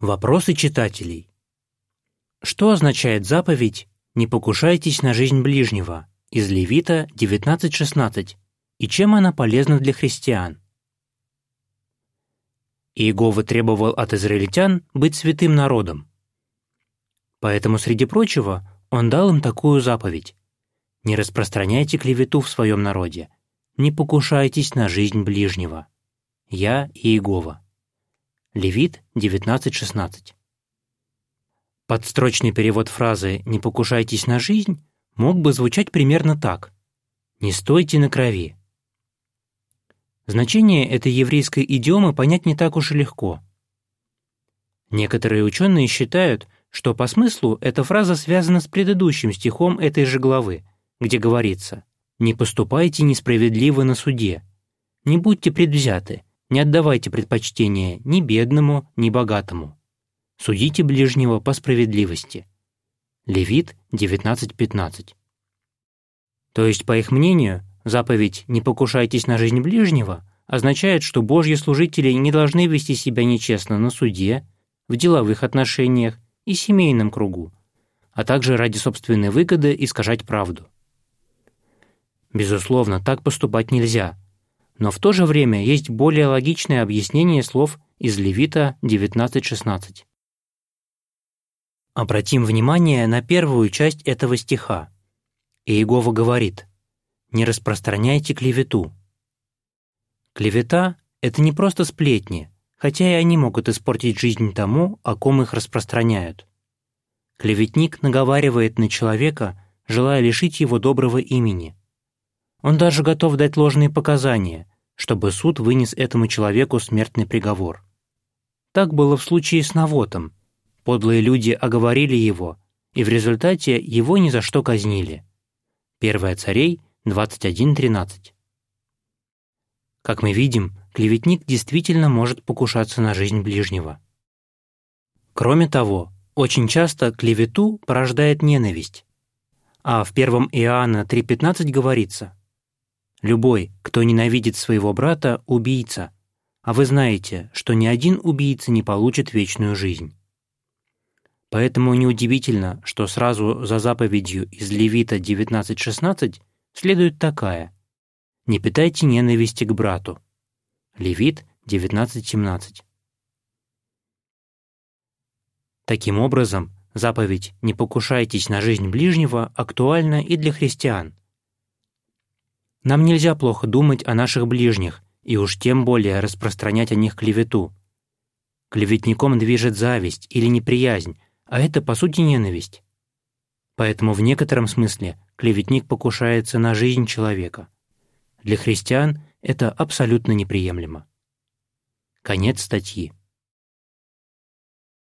Вопросы читателей. Что означает заповедь «Не покушайтесь на жизнь ближнего» из Левита 19.16 и чем она полезна для христиан? Иегова требовал от израильтян быть святым народом. Поэтому, среди прочего, он дал им такую заповедь. «Не распространяйте клевету в своем народе, не покушайтесь на жизнь ближнего. Я Иегова». Левит 19.16. Подстрочный перевод фразы «не покушайтесь на жизнь» мог бы звучать примерно так «не стойте на крови». Значение этой еврейской идиомы понять не так уж и легко. Некоторые ученые считают, что по смыслу эта фраза связана с предыдущим стихом этой же главы, где говорится «Не поступайте несправедливо на суде, не будьте предвзяты, не отдавайте предпочтение ни бедному, ни богатому. Судите ближнего по справедливости. Левит 19.15. То есть, по их мнению, заповедь «не покушайтесь на жизнь ближнего» означает, что Божьи служители не должны вести себя нечестно на суде, в деловых отношениях и семейном кругу, а также ради собственной выгоды искажать правду. Безусловно, так поступать нельзя – но в то же время есть более логичное объяснение слов из Левита 19.16. Обратим внимание на первую часть этого стиха. Иегова говорит «Не распространяйте клевету». Клевета — это не просто сплетни, хотя и они могут испортить жизнь тому, о ком их распространяют. Клеветник наговаривает на человека, желая лишить его доброго имени. Он даже готов дать ложные показания, чтобы суд вынес этому человеку смертный приговор. Так было в случае с Навотом. Подлые люди оговорили его, и в результате его ни за что казнили. 1 Царей 21.13. Как мы видим, клеветник действительно может покушаться на жизнь ближнего. Кроме того, очень часто клевету порождает ненависть. А в 1 Иоанна 3.15 говорится Любой, кто ненавидит своего брата, убийца, а вы знаете, что ни один убийца не получит вечную жизнь. Поэтому неудивительно, что сразу за заповедью из Левита 19.16 следует такая «Не питайте ненависти к брату». Левит 19.17. Таким образом, заповедь «Не покушайтесь на жизнь ближнего» актуальна и для христиан, нам нельзя плохо думать о наших ближних и уж тем более распространять о них клевету. Клеветником движет зависть или неприязнь, а это, по сути, ненависть. Поэтому в некотором смысле клеветник покушается на жизнь человека. Для христиан это абсолютно неприемлемо. Конец статьи.